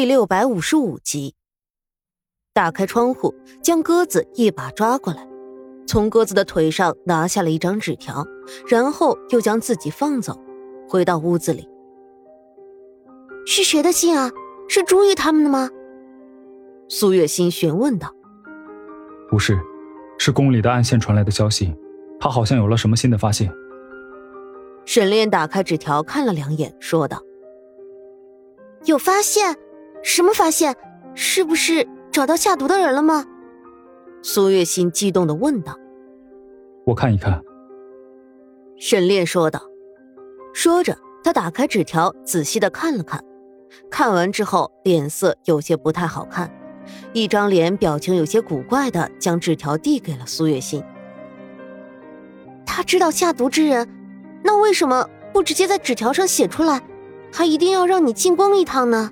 第六百五十五集。打开窗户，将鸽子一把抓过来，从鸽子的腿上拿下了一张纸条，然后又将自己放走，回到屋子里。是谁的信啊？是朱玉他们的吗？苏月心询问道。不是，是宫里的暗线传来的消息，他好像有了什么新的发现。沈炼打开纸条看了两眼，说道：“有发现？什么发现？是不是找到下毒的人了吗？”苏月心激动的问道。“我看一看。”沈炼说道。说着，他打开纸条，仔细的看了看，看完之后脸色有些不太好看，一张脸表情有些古怪的将纸条递给了苏月心。他知道下毒之人。那为什么不直接在纸条上写出来，还一定要让你进宫一趟呢？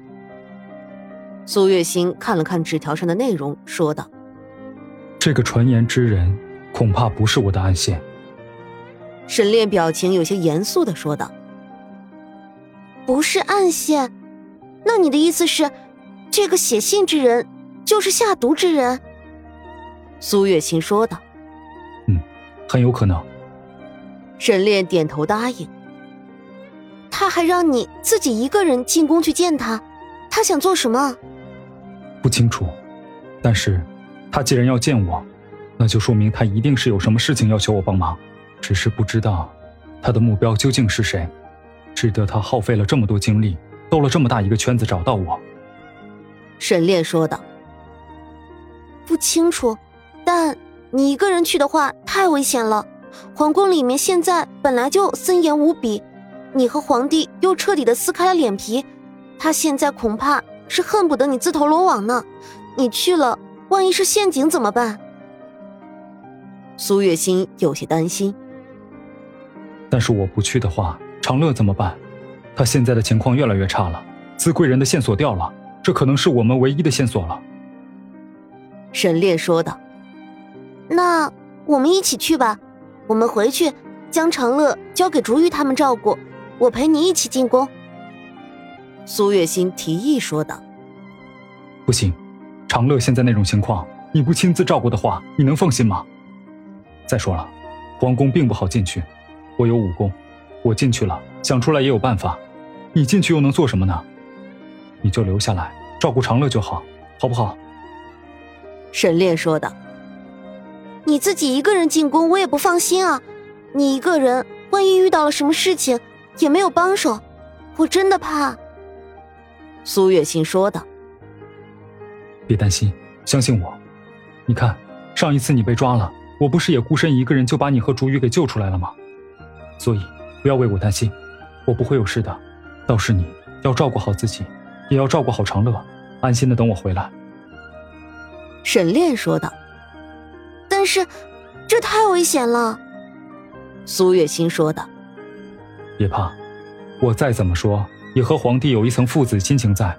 苏月心看了看纸条上的内容，说道：“这个传言之人，恐怕不是我的暗线。”沈炼表情有些严肃的说道：“不是暗线？那你的意思是，这个写信之人就是下毒之人？”苏月心说道：“嗯，很有可能。”沈炼点头答应。他还让你自己一个人进宫去见他，他想做什么？不清楚，但是，他既然要见我，那就说明他一定是有什么事情要求我帮忙，只是不知道他的目标究竟是谁，值得他耗费了这么多精力，兜了这么大一个圈子找到我。沈炼说道：“不清楚，但你一个人去的话太危险了。”皇宫里面现在本来就森严无比，你和皇帝又彻底的撕开了脸皮，他现在恐怕是恨不得你自投罗网呢。你去了，万一是陷阱怎么办？苏月心有些担心。但是我不去的话，长乐怎么办？他现在的情况越来越差了，资贵人的线索掉了，这可能是我们唯一的线索了。沈炼说道：“那我们一起去吧。”我们回去，将长乐交给竹玉他们照顾，我陪你一起进宫。”苏月心提议说道。“不行，长乐现在那种情况，你不亲自照顾的话，你能放心吗？再说了，皇宫并不好进去，我有武功，我进去了，想出来也有办法。你进去又能做什么呢？你就留下来照顾长乐就好，好不好？”沈炼说道。你自己一个人进宫，我也不放心啊！你一个人，万一遇到了什么事情，也没有帮手，我真的怕。”苏月心说道。“别担心，相信我。你看，上一次你被抓了，我不是也孤身一个人就把你和竹雨给救出来了吗？所以不要为我担心，我不会有事的。倒是你要照顾好自己，也要照顾好长乐，安心的等我回来。”沈炼说道。但是，这太危险了。”苏月心说道。“别怕，我再怎么说也和皇帝有一层父子亲情在，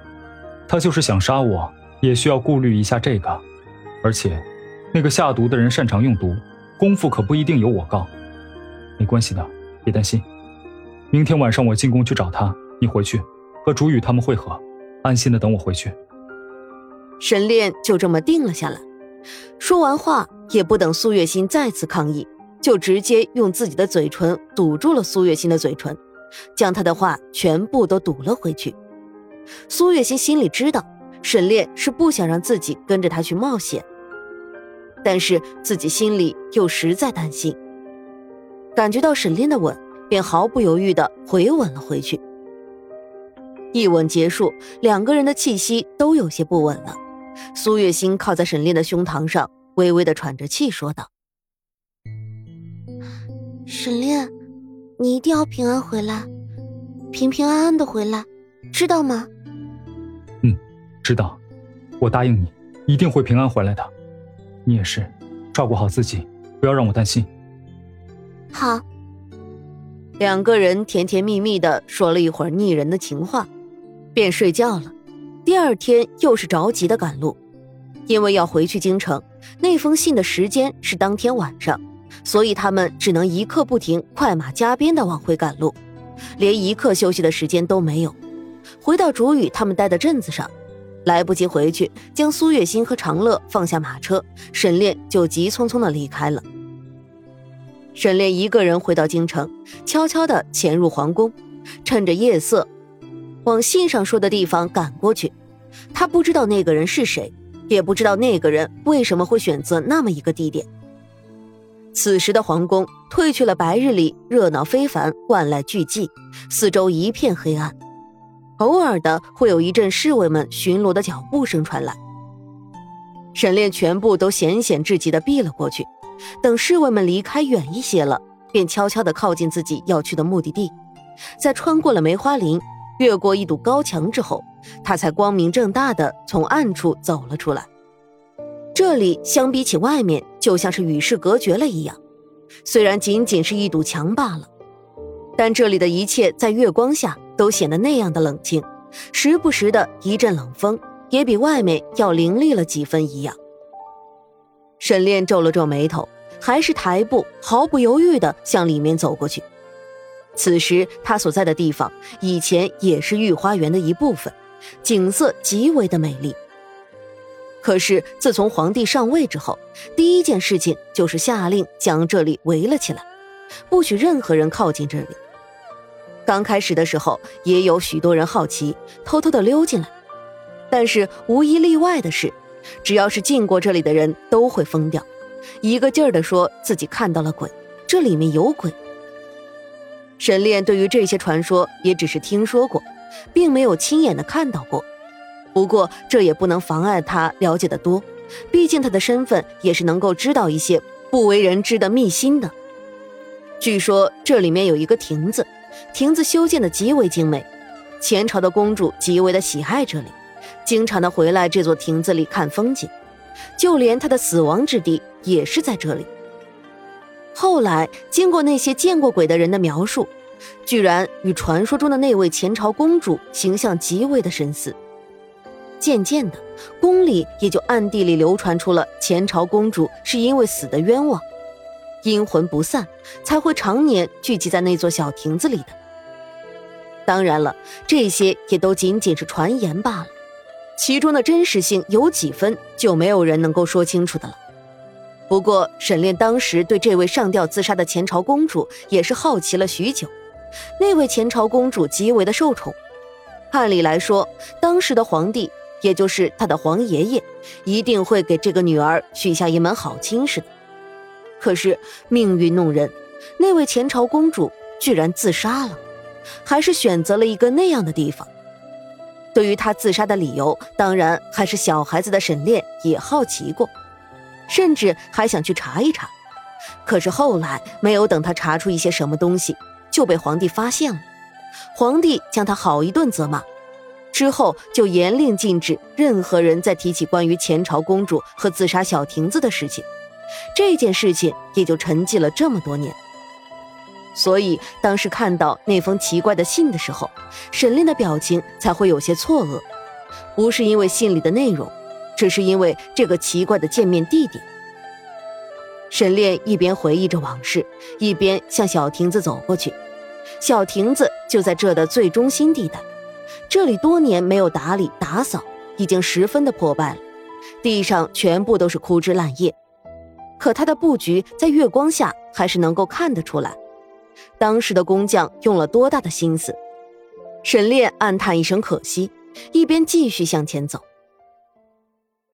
他就是想杀我，也需要顾虑一下这个。而且，那个下毒的人擅长用毒，功夫可不一定有我高。没关系的，别担心。明天晚上我进宫去找他，你回去和竹雨他们会合，安心的等我回去。”沈炼就这么定了下来。说完话，也不等苏月心再次抗议，就直接用自己的嘴唇堵住了苏月心的嘴唇，将他的话全部都堵了回去。苏月心心里知道，沈炼是不想让自己跟着他去冒险，但是自己心里又实在担心。感觉到沈炼的吻，便毫不犹豫的回吻了回去。一吻结束，两个人的气息都有些不稳了。苏月心靠在沈炼的胸膛上，微微的喘着气，说道：“沈炼，你一定要平安回来，平平安安的回来，知道吗？”“，知道，我答应你，一定会平安回来的。你也是，照顾好自己，不要让我担心。”“好。”两个人甜甜蜜蜜的说了一会儿腻人的情话，便睡觉了。第二天又是着急的赶路，因为要回去京城，那封信的时间是当天晚上，所以他们只能一刻不停、快马加鞭的往回赶路，连一刻休息的时间都没有。回到竹雨他们待的镇子上，来不及回去将苏月心和长乐放下马车，沈炼就急匆匆的离开了。沈炼一个人回到京城，悄悄的潜入皇宫，趁着夜色，往信上说的地方赶过去。他不知道那个人是谁，也不知道那个人为什么会选择那么一个地点。此时的皇宫褪去了白日里热闹非凡、万籁俱寂，四周一片黑暗。偶尔的会有一阵侍卫们巡逻的脚步声传来，沈炼全部都险险至极的避了过去。等侍卫们离开远一些了，便悄悄的靠近自己要去的目的地。在穿过了梅花林，越过一堵高墙之后，他才光明正大的从暗处走了出来。这里相比起外面，就像是与世隔绝了一样。虽然仅仅是一堵墙罢了，但这里的一切在月光下都显得那样的冷清，时不时的一阵冷风，也比外面要凌厉了几分一样。沈炼皱了皱眉头，还是抬步毫不犹豫地向里面走过去。此时他所在的地方以前也是御花园的一部分，景色极为的美丽。可是自从皇帝上位之后，第一件事情就是下令将这里围了起来，不许任何人靠近这里。刚开始的时候，也有许多人好奇，偷偷的溜进来，但是无一例外的是。只要是进过这里的人都会疯掉，一个劲儿的说自己看到了鬼，这里面有鬼。沈炼对于这些传说也只是听说过，并没有亲眼的看到过。不过这也不能妨碍他了解的多，毕竟他的身份也是能够知道一些不为人知的秘辛的。据说这里面有一个亭子，亭子修建的极为精美，前朝的公主极为的喜爱这里。经常的回来这座亭子里看风景，就连她的死亡之地也是在这里。后来经过那些见过鬼的人的描述，居然与传说中的那位前朝公主形象极为的神似。渐渐的，宫里也就暗地里流传出了前朝公主是因为死的冤枉，阴魂不散，才会常年聚集在那座小亭子里的。当然了，这些也都仅仅是传言罢了。其中的真实性有几分，就没有人能够说清楚的了。不过沈炼当时对这位上吊自杀的前朝公主也是好奇了许久。那位前朝公主极为的受宠，按理来说，当时的皇帝，也就是他的皇爷爷，一定会给这个女儿许下一门好亲事的。可是命运弄人，那位前朝公主居然自杀了，还是选择了一个那样的地方。对于她自杀的理由，当然还是小孩子的沈炼也好奇过，甚至还想去查一查。可是后来没有等他查出一些什么东西，就被皇帝发现了。皇帝将他好一顿责骂，之后就严令禁止任何人再提起关于前朝公主和自杀小亭子的事情。这件事情也就沉寂了这么多年。所以当时看到那封奇怪的信的时候，沈炼的表情才会有些错愕，不是因为信里的内容，只是因为这个奇怪的见面地点。沈炼一边回忆着往事，一边向小亭子走过去。小亭子就在这的最中心地带，这里多年没有打理打扫，已经十分的破败了，地上全部都是枯枝烂叶。可他的布局在月光下还是能够看得出来。当时的工匠用了多大的心思？沈炼暗叹一声可惜，一边继续向前走。